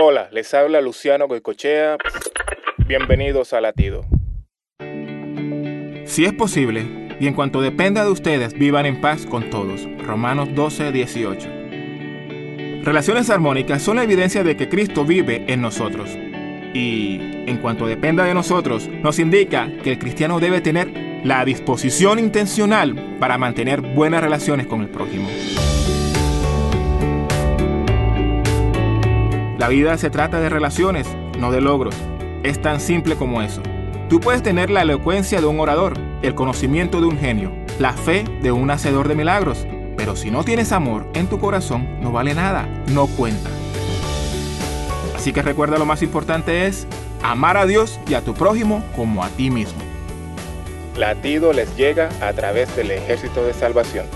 Hola, les habla Luciano Goicochea. Bienvenidos a Latido. Si es posible, y en cuanto dependa de ustedes, vivan en paz con todos. Romanos 12, 18. Relaciones armónicas son la evidencia de que Cristo vive en nosotros. Y en cuanto dependa de nosotros, nos indica que el cristiano debe tener la disposición intencional para mantener buenas relaciones con el prójimo. La vida se trata de relaciones, no de logros. Es tan simple como eso. Tú puedes tener la elocuencia de un orador, el conocimiento de un genio, la fe de un hacedor de milagros, pero si no tienes amor en tu corazón, no vale nada, no cuenta. Así que recuerda lo más importante es amar a Dios y a tu prójimo como a ti mismo. Latido les llega a través del ejército de salvación.